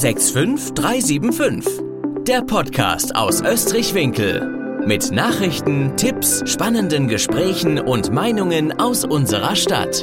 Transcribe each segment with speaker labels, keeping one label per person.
Speaker 1: 65375. Der Podcast aus Österreich-Winkel. Mit Nachrichten, Tipps, spannenden Gesprächen und Meinungen aus unserer Stadt.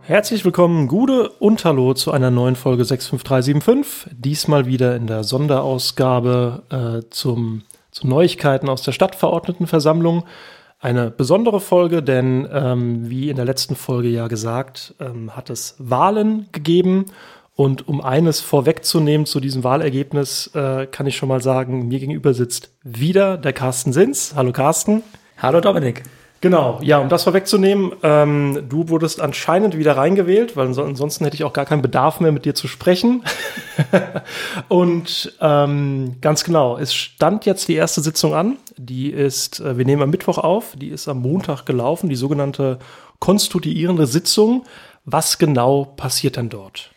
Speaker 2: Herzlich willkommen, Gude und Hallo zu einer neuen Folge 65375. Diesmal wieder in der Sonderausgabe äh, zum, zu Neuigkeiten aus der Stadtverordnetenversammlung. Eine besondere Folge, denn ähm, wie in der letzten Folge ja gesagt, ähm, hat es Wahlen gegeben. Und um eines vorwegzunehmen zu diesem Wahlergebnis, äh, kann ich schon mal sagen, mir gegenüber sitzt wieder der Carsten Sins. Hallo Carsten.
Speaker 3: Hallo Dominik.
Speaker 2: Genau, ja, um das vorwegzunehmen, ähm, du wurdest anscheinend wieder reingewählt, weil ansonsten hätte ich auch gar keinen Bedarf mehr mit dir zu sprechen. und ähm, ganz genau, es stand jetzt die erste Sitzung an. Die ist, äh, wir nehmen am Mittwoch auf, die ist am Montag gelaufen, die sogenannte konstituierende Sitzung. Was genau passiert denn dort?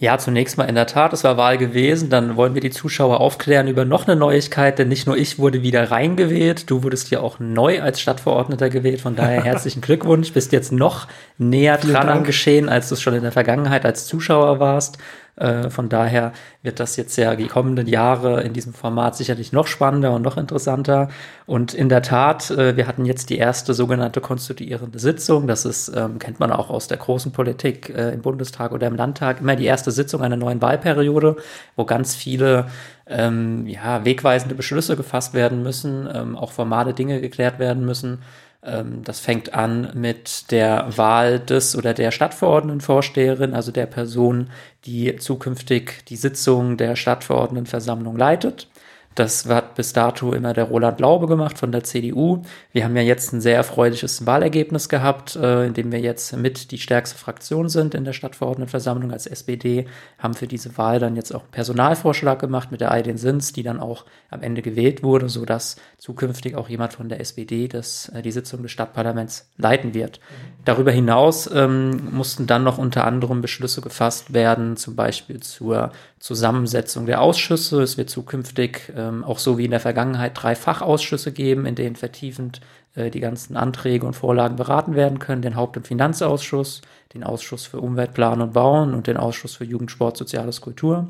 Speaker 3: Ja, zunächst mal in der Tat, es war Wahl gewesen. Dann wollen wir die Zuschauer aufklären über noch eine Neuigkeit, denn nicht nur ich wurde wieder reingewählt, du wurdest ja auch neu als Stadtverordneter gewählt. Von daher herzlichen Glückwunsch, bist jetzt noch näher dran am Geschehen, als du es schon in der Vergangenheit als Zuschauer warst. Äh, von daher wird das jetzt ja die kommenden Jahre in diesem Format sicherlich noch spannender und noch interessanter. Und in der Tat, äh, wir hatten jetzt die erste sogenannte konstituierende Sitzung. Das ist, ähm, kennt man auch aus der großen Politik äh, im Bundestag oder im Landtag, immer die erste Sitzung einer neuen Wahlperiode, wo ganz viele ähm, ja, wegweisende Beschlüsse gefasst werden müssen, ähm, auch formale Dinge geklärt werden müssen. Ähm, das fängt an mit der Wahl des oder der Stadtverordnetenvorsteherin, also der Person, die zukünftig die Sitzung der Stadtverordnetenversammlung leitet. Das hat bis dato immer der Roland Laube gemacht von der CDU. Wir haben ja jetzt ein sehr erfreuliches Wahlergebnis gehabt, äh, in dem wir jetzt mit die stärkste Fraktion sind in der Stadtverordnetenversammlung als SPD, haben für diese Wahl dann jetzt auch einen Personalvorschlag gemacht mit der Aydin Sins, die dann auch am Ende gewählt wurde, sodass zukünftig auch jemand von der SPD das, äh, die Sitzung des Stadtparlaments leiten wird. Darüber hinaus ähm, mussten dann noch unter anderem Beschlüsse gefasst werden, zum Beispiel zur Zusammensetzung der Ausschüsse. Es wird zukünftig ähm, auch so wie in der Vergangenheit drei Fachausschüsse geben, in denen vertiefend äh, die ganzen Anträge und Vorlagen beraten werden können. Den Haupt- und Finanzausschuss, den Ausschuss für Umweltplan und Bauen und den Ausschuss für Jugend, Sport, Soziales, Kultur.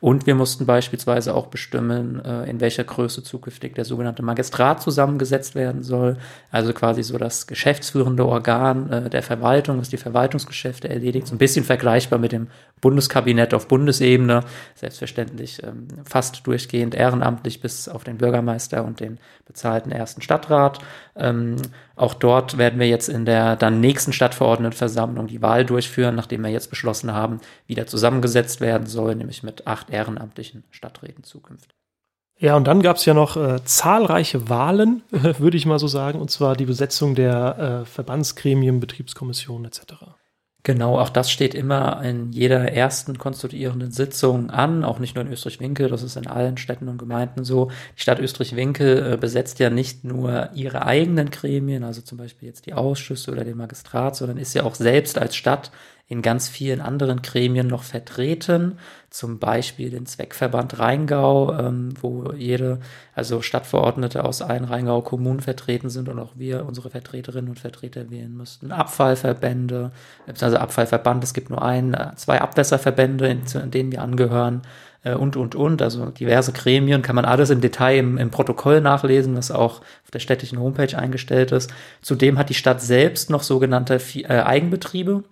Speaker 3: Und wir mussten beispielsweise auch bestimmen, äh, in welcher Größe zukünftig der sogenannte Magistrat zusammengesetzt werden soll. Also quasi so das geschäftsführende Organ äh, der Verwaltung, das die Verwaltungsgeschäfte erledigt. So ein bisschen vergleichbar mit dem Bundeskabinett auf Bundesebene. Selbstverständlich ähm, fast durchgehend ehrenamtlich bis auf den Bürgermeister und den bezahlten ersten Stadtrat. Ähm, auch dort werden wir jetzt in der dann nächsten Stadtverordnetenversammlung die Wahl durchführen, nachdem wir jetzt beschlossen haben, wieder zusammengesetzt werden soll, nämlich mit acht ehrenamtlichen Stadträten zukünftig.
Speaker 2: Ja, und dann gab es ja noch äh, zahlreiche Wahlen, würde ich mal so sagen, und zwar die Besetzung der äh, Verbandsgremien, Betriebskommissionen etc.
Speaker 3: Genau, auch das steht immer in jeder ersten konstituierenden Sitzung an, auch nicht nur in Österreich-Winkel, das ist in allen Städten und Gemeinden so. Die Stadt Österreich-Winkel äh, besetzt ja nicht nur ihre eigenen Gremien, also zum Beispiel jetzt die Ausschüsse oder den Magistrat, sondern ist ja auch selbst als Stadt in ganz vielen anderen Gremien noch vertreten, zum Beispiel den Zweckverband Rheingau, ähm, wo jede, also Stadtverordnete aus allen Rheingau Kommunen vertreten sind und auch wir unsere Vertreterinnen und Vertreter wählen müssten. Abfallverbände, also Abfallverband, es gibt nur ein, zwei Abwässerverbände, in, in denen wir angehören äh, und, und, und. Also diverse Gremien, kann man alles im Detail im, im Protokoll nachlesen, das auch auf der städtischen Homepage eingestellt ist. Zudem hat die Stadt selbst noch sogenannte äh, Eigenbetriebe.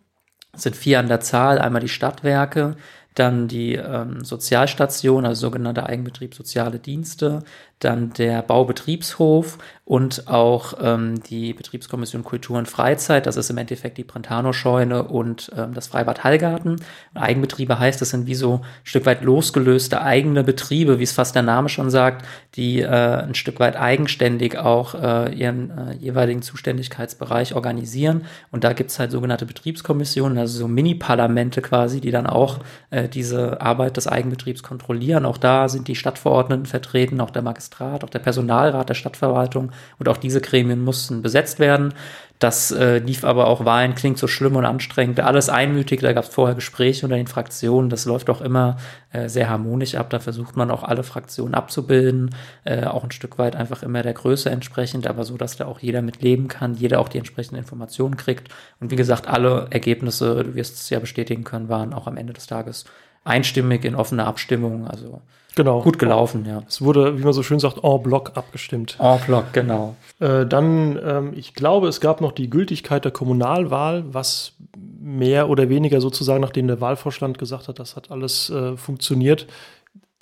Speaker 3: Sind vier an der Zahl, einmal die Stadtwerke, dann die ähm, Sozialstation, also sogenannte Eigenbetrieb Soziale Dienste, dann der Baubetriebshof und auch ähm, die Betriebskommission Kultur und Freizeit. Das ist im Endeffekt die Brentano-Scheune und ähm, das Freibad Hallgarten. Eigenbetriebe heißt, das sind wie so ein Stück weit losgelöste eigene Betriebe, wie es fast der Name schon sagt, die äh, ein Stück weit eigenständig auch äh, ihren äh, jeweiligen Zuständigkeitsbereich organisieren. Und da gibt's halt sogenannte Betriebskommissionen, also so Mini-Parlamente quasi, die dann auch äh, diese Arbeit des Eigenbetriebs kontrollieren. Auch da sind die Stadtverordneten vertreten, auch der Magistrat Magistrat, auch der Personalrat der Stadtverwaltung und auch diese Gremien mussten besetzt werden. Das äh, lief aber auch Wahlen, klingt so schlimm und anstrengend, alles einmütig, da gab es vorher Gespräche unter den Fraktionen, das läuft auch immer äh, sehr harmonisch ab, da versucht man auch alle Fraktionen abzubilden, äh, auch ein Stück weit einfach immer der Größe entsprechend, aber so, dass da auch jeder mit leben kann, jeder auch die entsprechenden Informationen kriegt. Und wie gesagt, alle Ergebnisse, du wirst es ja bestätigen können, waren auch am Ende des Tages einstimmig in offener Abstimmung, also
Speaker 2: Genau.
Speaker 3: gut gelaufen, ja.
Speaker 2: Es wurde, wie man so schön sagt, en bloc abgestimmt.
Speaker 3: En bloc, genau.
Speaker 2: Äh, dann, ähm, ich glaube, es gab noch die Gültigkeit der Kommunalwahl, was mehr oder weniger sozusagen, nachdem der Wahlvorstand gesagt hat, das hat alles äh, funktioniert,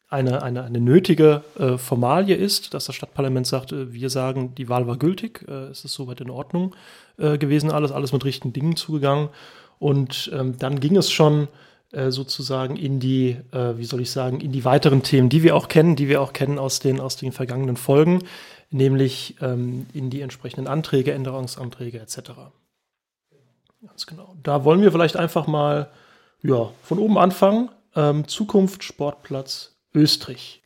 Speaker 2: eine, eine, eine nötige äh, Formalie ist, dass das Stadtparlament sagt, äh, wir sagen, die Wahl war gültig, äh, es ist soweit in Ordnung äh, gewesen, alles, alles mit richtigen Dingen zugegangen. Und ähm, dann ging es schon äh, sozusagen in die, äh, wie soll ich sagen, in die weiteren Themen, die wir auch kennen, die wir auch kennen aus den, aus den vergangenen Folgen, nämlich ähm, in die entsprechenden Anträge, Änderungsanträge etc. Ganz genau. Da wollen wir vielleicht einfach mal ja, von oben anfangen. Ähm, Zukunft Sportplatz Österreich.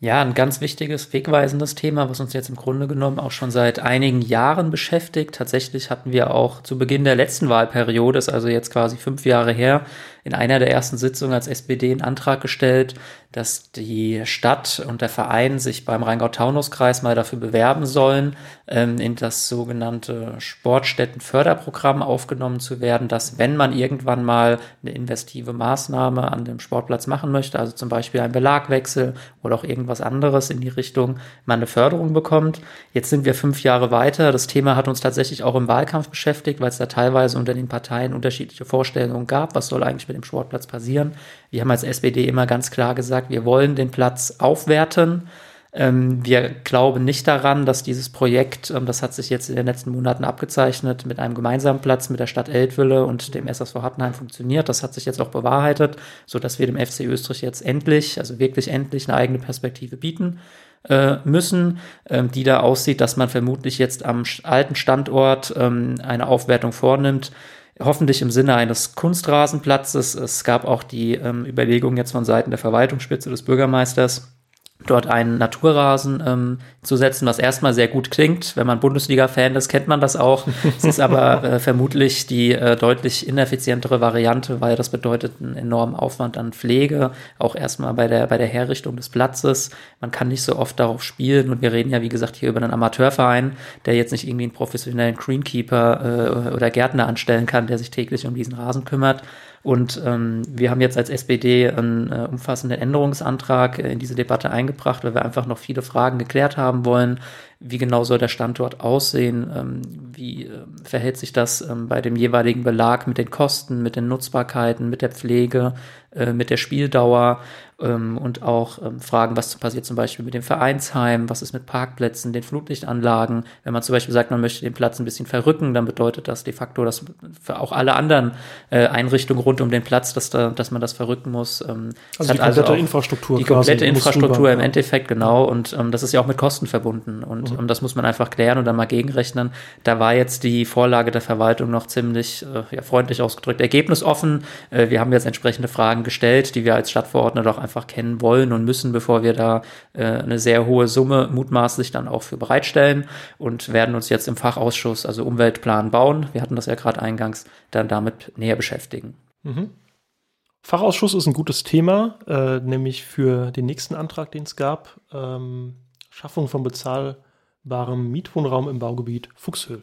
Speaker 3: Ja, ein ganz wichtiges, wegweisendes Thema, was uns jetzt im Grunde genommen auch schon seit einigen Jahren beschäftigt. Tatsächlich hatten wir auch zu Beginn der letzten Wahlperiode, ist also jetzt quasi fünf Jahre her, in einer der ersten Sitzungen als SPD einen Antrag gestellt, dass die Stadt und der Verein sich beim Rheingau-Taunus-Kreis mal dafür bewerben sollen, ähm, in das sogenannte Sportstättenförderprogramm aufgenommen zu werden, dass wenn man irgendwann mal eine investive Maßnahme an dem Sportplatz machen möchte, also zum Beispiel einen Belagwechsel oder auch irgendwas anderes in die Richtung, man eine Förderung bekommt. Jetzt sind wir fünf Jahre weiter. Das Thema hat uns tatsächlich auch im Wahlkampf beschäftigt, weil es da teilweise unter den Parteien unterschiedliche Vorstellungen gab, was soll eigentlich mit dem Sportplatz passieren. Wir haben als SPD immer ganz klar gesagt, wir wollen den Platz aufwerten. Ähm, wir glauben nicht daran, dass dieses Projekt, ähm, das hat sich jetzt in den letzten Monaten abgezeichnet, mit einem gemeinsamen Platz mit der Stadt Eltville und dem SSV Hattenheim funktioniert. Das hat sich jetzt auch bewahrheitet, so dass wir dem FC Österreich jetzt endlich, also wirklich endlich eine eigene Perspektive bieten äh, müssen, ähm, die da aussieht, dass man vermutlich jetzt am alten Standort eine Aufwertung vornimmt hoffentlich im Sinne eines Kunstrasenplatzes. Es gab auch die ähm, Überlegung jetzt von Seiten der Verwaltungsspitze des Bürgermeisters, dort einen Naturrasen ähm, zu setzen, was erstmal sehr gut klingt. Wenn man Bundesliga-Fan ist, kennt man das auch. es ist aber äh, vermutlich die äh, deutlich ineffizientere Variante, weil das bedeutet einen enormen Aufwand an Pflege, auch erstmal bei der, bei der Herrichtung des Platzes. Man kann nicht so oft darauf spielen und wir reden ja, wie gesagt, hier über einen Amateurverein, der jetzt nicht irgendwie einen professionellen Greenkeeper äh, oder Gärtner anstellen kann, der sich täglich um diesen Rasen kümmert. Und ähm, wir haben jetzt als SPD einen äh, umfassenden Änderungsantrag äh, in diese Debatte eingebracht, weil wir einfach noch viele Fragen geklärt haben wollen. Wie genau soll der Standort aussehen? Ähm, wie äh, verhält sich das ähm, bei dem jeweiligen Belag mit den Kosten, mit den Nutzbarkeiten, mit der Pflege, äh, mit der Spieldauer? ähm, und auch fragen, was passiert zum Beispiel mit dem Vereinsheim, was ist mit Parkplätzen, den Flutlichtanlagen. Wenn man zum Beispiel sagt, man möchte den Platz ein bisschen verrücken, dann bedeutet das de facto, dass für auch alle anderen äh, Einrichtungen rund um den Platz, dass, da, dass man das verrücken muss.
Speaker 2: Also die komplette also Infrastruktur.
Speaker 3: Die komplette Infrastruktur im Endeffekt, genau. Und das ist ja auch mit Kosten verbunden. Und mhm. ähm, das muss man einfach klären und dann mal gegenrechnen. Da war jetzt die Vorlage der Verwaltung noch ziemlich äh, ja, freundlich ausgedrückt ergebnisoffen. Äh, wir haben jetzt entsprechende Fragen gestellt, die wir als Stadtverordnete auch einfach kennen wollen und müssen, bevor wir da äh, eine sehr hohe Summe mutmaßlich dann auch für bereitstellen und werden uns jetzt im Fachausschuss, also Umweltplan bauen, wir hatten das ja gerade eingangs, dann damit näher beschäftigen.
Speaker 2: Mhm. Fachausschuss ist ein gutes Thema, äh, nämlich für den nächsten Antrag, den es gab, ähm, Schaffung von bezahlbarem Mietwohnraum im Baugebiet Fuchshöhl.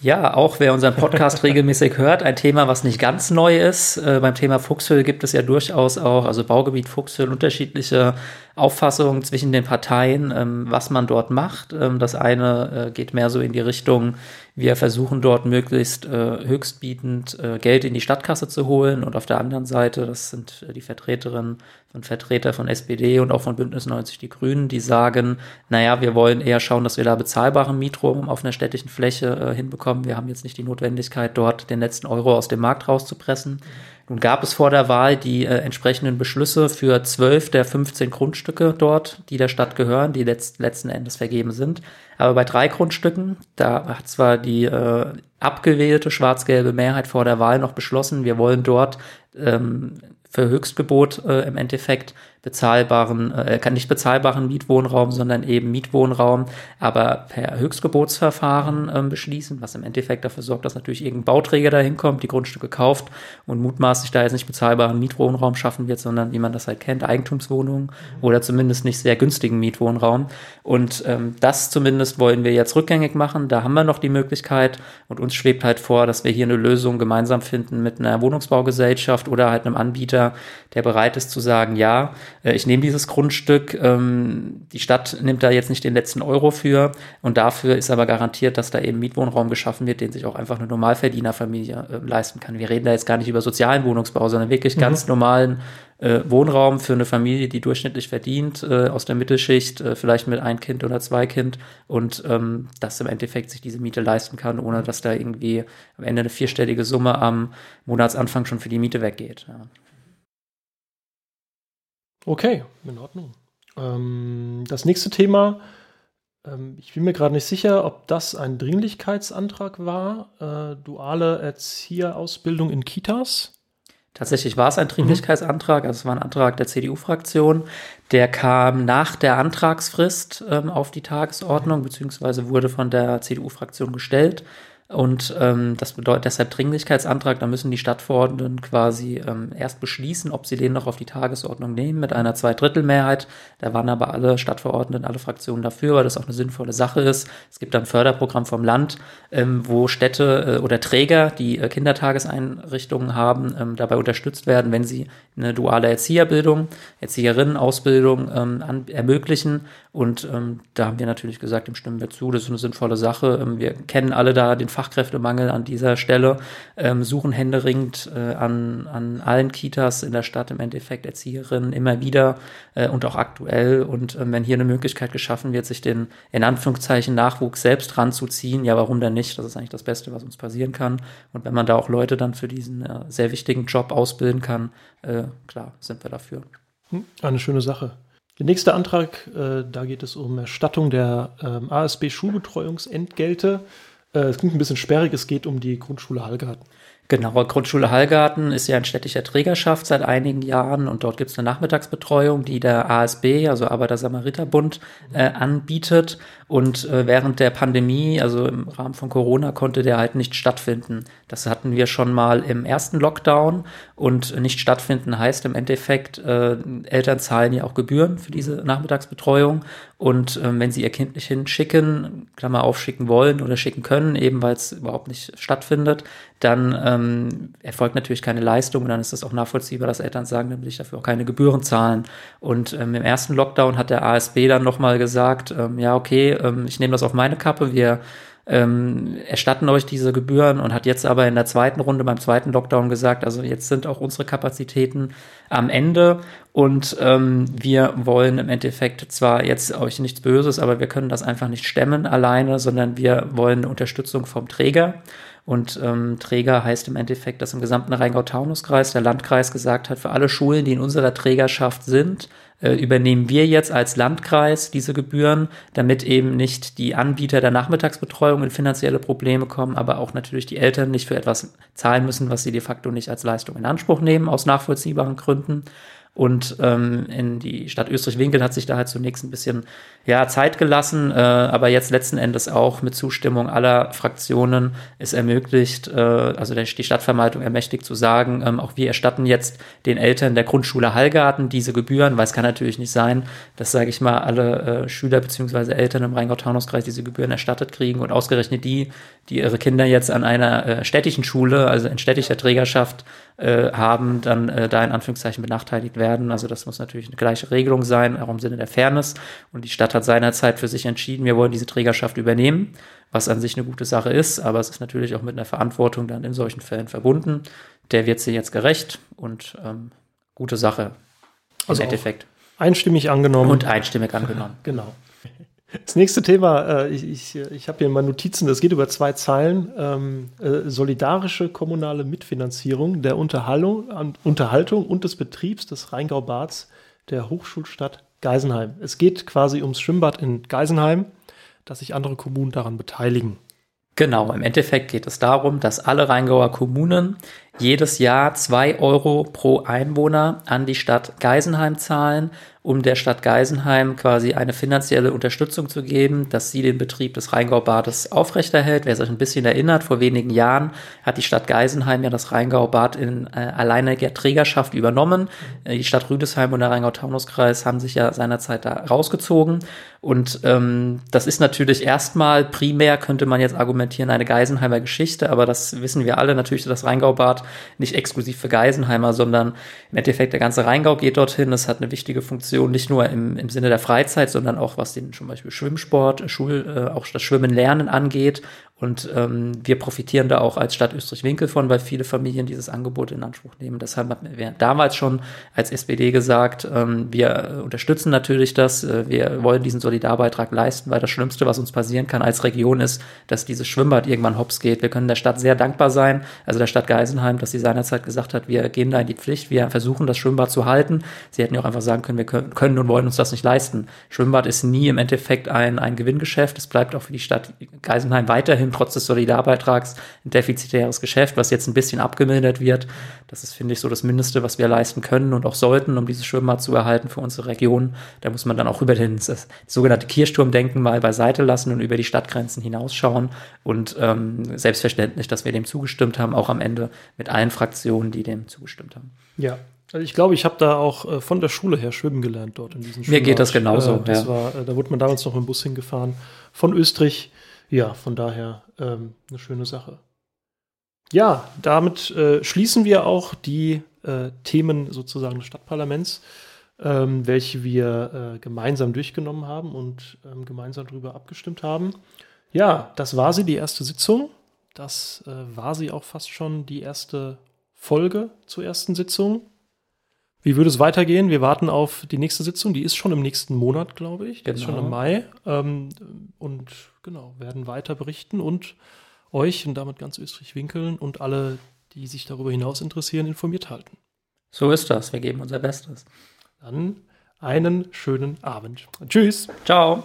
Speaker 3: Ja, auch wer unseren Podcast regelmäßig hört, ein Thema, was nicht ganz neu ist. Äh, beim Thema Fuchshöhl gibt es ja durchaus auch, also Baugebiet Fuchshöhl, unterschiedliche Auffassungen zwischen den Parteien, ähm, was man dort macht. Ähm, das eine äh, geht mehr so in die Richtung, wir versuchen dort möglichst äh, höchstbietend äh, Geld in die Stadtkasse zu holen und auf der anderen Seite, das sind äh, die Vertreterinnen und Vertreter von SPD und auch von Bündnis 90 Die Grünen, die sagen, naja, wir wollen eher schauen, dass wir da bezahlbaren Mietraum auf einer städtischen Fläche äh, hinbekommen. Wir haben jetzt nicht die Notwendigkeit, dort den letzten Euro aus dem Markt rauszupressen. Nun gab es vor der Wahl die äh, entsprechenden Beschlüsse für zwölf der 15 Grundstücke dort, die der Stadt gehören, die letzt, letzten Endes vergeben sind. Aber bei drei Grundstücken, da hat zwar die äh, abgewählte schwarz-gelbe Mehrheit vor der Wahl noch beschlossen, wir wollen dort ähm, für Höchstgebot äh, im Endeffekt bezahlbaren, äh, nicht bezahlbaren Mietwohnraum, sondern eben Mietwohnraum, aber per Höchstgebotsverfahren ähm, beschließen, was im Endeffekt dafür sorgt, dass natürlich irgendein Bauträger dahin kommt, die Grundstücke kauft und mutmaßlich da jetzt nicht bezahlbaren Mietwohnraum schaffen wird, sondern wie man das halt kennt, Eigentumswohnungen oder zumindest nicht sehr günstigen Mietwohnraum. Und ähm, das zumindest wollen wir jetzt rückgängig machen. Da haben wir noch die Möglichkeit und uns schwebt halt vor, dass wir hier eine Lösung gemeinsam finden mit einer Wohnungsbaugesellschaft oder halt einem Anbieter, der bereit ist zu sagen, ja, äh, ich nehme dieses Grundstück, ähm, die Stadt nimmt da jetzt nicht den letzten Euro für und dafür ist aber garantiert, dass da eben Mietwohnraum geschaffen wird, den sich auch einfach eine Normalverdienerfamilie äh, leisten kann. Wir reden da jetzt gar nicht über sozialen Wohnungsbau, sondern wirklich mhm. ganz normalen äh, Wohnraum für eine Familie, die durchschnittlich verdient, äh, aus der Mittelschicht, äh, vielleicht mit ein Kind oder zwei Kind und ähm, das im Endeffekt sich diese Miete leisten kann, ohne dass da irgendwie am Ende eine vierstellige Summe am Monatsanfang schon für die Miete weggeht. Ja.
Speaker 2: Okay, in Ordnung. Ähm, das nächste Thema, ähm, ich bin mir gerade nicht sicher, ob das ein Dringlichkeitsantrag war, äh, duale Erzieherausbildung in Kitas.
Speaker 3: Tatsächlich war es ein Dringlichkeitsantrag, also es war ein Antrag der CDU-Fraktion. Der kam nach der Antragsfrist ähm, auf die Tagesordnung, beziehungsweise wurde von der CDU-Fraktion gestellt. Und ähm, das bedeutet deshalb Dringlichkeitsantrag, da müssen die Stadtverordneten quasi ähm, erst beschließen, ob sie den noch auf die Tagesordnung nehmen mit einer Zweidrittelmehrheit. Da waren aber alle Stadtverordneten, alle Fraktionen dafür, weil das auch eine sinnvolle Sache ist. Es gibt ein Förderprogramm vom Land, ähm, wo Städte äh, oder Träger, die äh, Kindertageseinrichtungen haben, ähm, dabei unterstützt werden, wenn sie eine duale Erzieherbildung, Erzieherinnenausbildung ähm, an, ermöglichen. Und ähm, da haben wir natürlich gesagt, dem stimmen wir zu, das ist eine sinnvolle Sache. Ähm, wir kennen alle da den Fachkräftemangel an dieser Stelle, ähm, suchen händeringend äh, an, an allen Kitas in der Stadt im Endeffekt Erzieherinnen immer wieder äh, und auch aktuell. Und ähm, wenn hier eine Möglichkeit geschaffen wird, sich den in Anführungszeichen Nachwuchs selbst ranzuziehen, ja, warum denn nicht? Das ist eigentlich das Beste, was uns passieren kann. Und wenn man da auch Leute dann für diesen äh, sehr wichtigen Job ausbilden kann, äh, klar, sind wir dafür.
Speaker 2: Hm, eine schöne Sache. Der nächste Antrag, äh, da geht es um Erstattung der ähm, ASB-Schulbetreuungsentgelte. Äh, es klingt ein bisschen sperrig, es geht um die Grundschule Hallgarten.
Speaker 3: Genau, Grundschule Hallgarten ist ja ein städtischer Trägerschaft seit einigen Jahren und dort gibt es eine Nachmittagsbetreuung, die der ASB, also Arbeiter-Samariter-Bund, äh, anbietet. Und äh, während der Pandemie, also im Rahmen von Corona, konnte der halt nicht stattfinden. Das hatten wir schon mal im ersten Lockdown und nicht stattfinden heißt im Endeffekt, äh, Eltern zahlen ja auch Gebühren für diese Nachmittagsbetreuung und ähm, wenn sie ihr Kind nicht hinschicken, Klammer aufschicken wollen oder schicken können, eben weil es überhaupt nicht stattfindet, dann ähm, erfolgt natürlich keine Leistung und dann ist das auch nachvollziehbar, dass Eltern sagen, dann will ich dafür auch keine Gebühren zahlen. Und ähm, im ersten Lockdown hat der ASB dann nochmal gesagt, ähm, ja, okay, ähm, ich nehme das auf meine Kappe, wir ähm, erstatten euch diese Gebühren und hat jetzt aber in der zweiten Runde beim zweiten Lockdown gesagt, also jetzt sind auch unsere Kapazitäten am Ende und ähm, wir wollen im Endeffekt zwar jetzt euch nichts Böses, aber wir können das einfach nicht stemmen alleine, sondern wir wollen Unterstützung vom Träger. Und ähm, Träger heißt im Endeffekt, dass im gesamten Rheingau-Taunus-Kreis der Landkreis gesagt hat, für alle Schulen, die in unserer Trägerschaft sind, äh, übernehmen wir jetzt als Landkreis diese Gebühren, damit eben nicht die Anbieter der Nachmittagsbetreuung in finanzielle Probleme kommen, aber auch natürlich die Eltern nicht für etwas zahlen müssen, was sie de facto nicht als Leistung in Anspruch nehmen, aus nachvollziehbaren Gründen. Gründen. Und ähm, in die Stadt Österreich-Winkel hat sich da halt zunächst ein bisschen ja, Zeit gelassen, äh, aber jetzt letzten Endes auch mit Zustimmung aller Fraktionen ist ermöglicht, äh, also die Stadtverwaltung ermächtigt zu sagen, ähm, auch wir erstatten jetzt den Eltern der Grundschule Hallgarten diese Gebühren, weil es kann natürlich nicht sein, dass, sage ich mal, alle äh, Schüler beziehungsweise Eltern im Rheingau-Taunus-Kreis diese Gebühren erstattet kriegen und ausgerechnet die, die ihre Kinder jetzt an einer äh, städtischen Schule, also in städtischer Trägerschaft äh, haben, dann äh, da in Anführungszeichen benachteiligt werden. Also das muss natürlich eine gleiche Regelung sein, auch im Sinne der Fairness. Und die Stadt hat seinerzeit für sich entschieden, wir wollen diese Trägerschaft übernehmen, was an sich eine gute Sache ist, aber es ist natürlich auch mit einer Verantwortung dann in solchen Fällen verbunden. Der wird sie jetzt gerecht und ähm, gute Sache im also Endeffekt.
Speaker 2: Einstimmig angenommen.
Speaker 3: Und einstimmig angenommen.
Speaker 2: genau. Das nächste Thema, äh, ich, ich, ich habe hier mal Notizen, das geht über zwei Zeilen. Ähm, äh, solidarische kommunale Mitfinanzierung der Unterhaltung, Unterhaltung und des Betriebs des Rheingau-Bads der Hochschulstadt Geisenheim. Es geht quasi ums Schwimmbad in Geisenheim, dass sich andere Kommunen daran beteiligen.
Speaker 3: Genau, im Endeffekt geht es darum, dass alle Rheingauer Kommunen jedes Jahr zwei Euro pro Einwohner an die Stadt Geisenheim zahlen um der Stadt Geisenheim quasi eine finanzielle Unterstützung zu geben, dass sie den Betrieb des Rheingaubades aufrechterhält. Wer sich ein bisschen erinnert, vor wenigen Jahren hat die Stadt Geisenheim ja das Rheingaubad in äh, alleiniger Trägerschaft übernommen. Äh, die Stadt Rüdesheim und der Rheingau-Taunus-Kreis haben sich ja seinerzeit da rausgezogen. Und ähm, das ist natürlich erstmal primär, könnte man jetzt argumentieren, eine Geisenheimer Geschichte, aber das wissen wir alle natürlich, das Rheingaubad nicht exklusiv für Geisenheimer, sondern im Endeffekt der ganze Rheingau geht dorthin. Es hat eine wichtige Funktion nicht nur im, im Sinne der Freizeit, sondern auch was den zum Beispiel Schwimmsport, Schul, äh, auch das Schwimmen lernen angeht. Und ähm, wir profitieren da auch als Stadt Österreich-Winkel von, weil viele Familien dieses Angebot in Anspruch nehmen. Deshalb haben wir damals schon als SPD gesagt, ähm, wir unterstützen natürlich das, äh, wir wollen diesen Solidarbeitrag leisten, weil das Schlimmste, was uns passieren kann als Region ist, dass dieses Schwimmbad irgendwann hops geht. Wir können der Stadt sehr dankbar sein, also der Stadt Geisenheim, dass sie seinerzeit gesagt hat, wir gehen da in die Pflicht, wir versuchen das Schwimmbad zu halten. Sie hätten ja auch einfach sagen können, wir können und wollen uns das nicht leisten. Schwimmbad ist nie im Endeffekt ein, ein Gewinngeschäft. Es bleibt auch für die Stadt Geisenheim weiterhin trotz des Solidarbeitrags ein defizitäres Geschäft, was jetzt ein bisschen abgemildert wird. Das ist, finde ich, so das Mindeste, was wir leisten können und auch sollten, um dieses Schwimmbad zu erhalten für unsere Region. Da muss man dann auch über den das sogenannte Kirchturmdenken mal beiseite lassen und über die Stadtgrenzen hinausschauen. Und ähm, selbstverständlich, dass wir dem zugestimmt haben, auch am Ende mit allen Fraktionen, die dem zugestimmt haben.
Speaker 2: Ja, also ich glaube, ich habe da auch äh, von der Schule her schwimmen gelernt dort in diesem
Speaker 3: Mir geht das genauso.
Speaker 2: Äh, das ja. war, äh, da wurde man damals noch mit dem Bus hingefahren von Österreich ja, von daher ähm, eine schöne Sache. Ja, damit äh, schließen wir auch die äh, Themen sozusagen des Stadtparlaments, ähm, welche wir äh, gemeinsam durchgenommen haben und ähm, gemeinsam darüber abgestimmt haben. Ja, das war sie, die erste Sitzung. Das äh, war sie auch fast schon die erste Folge zur ersten Sitzung. Wie würde es weitergehen? Wir warten auf die nächste Sitzung. Die ist schon im nächsten Monat, glaube ich. Die genau. ist schon im genau. Mai. Ähm, und genau, werden weiter berichten und euch und damit ganz Österreich winkeln und alle, die sich darüber hinaus interessieren, informiert halten.
Speaker 3: So ist das. Wir geben unser Bestes.
Speaker 2: Dann einen schönen Abend. Tschüss.
Speaker 3: Ciao.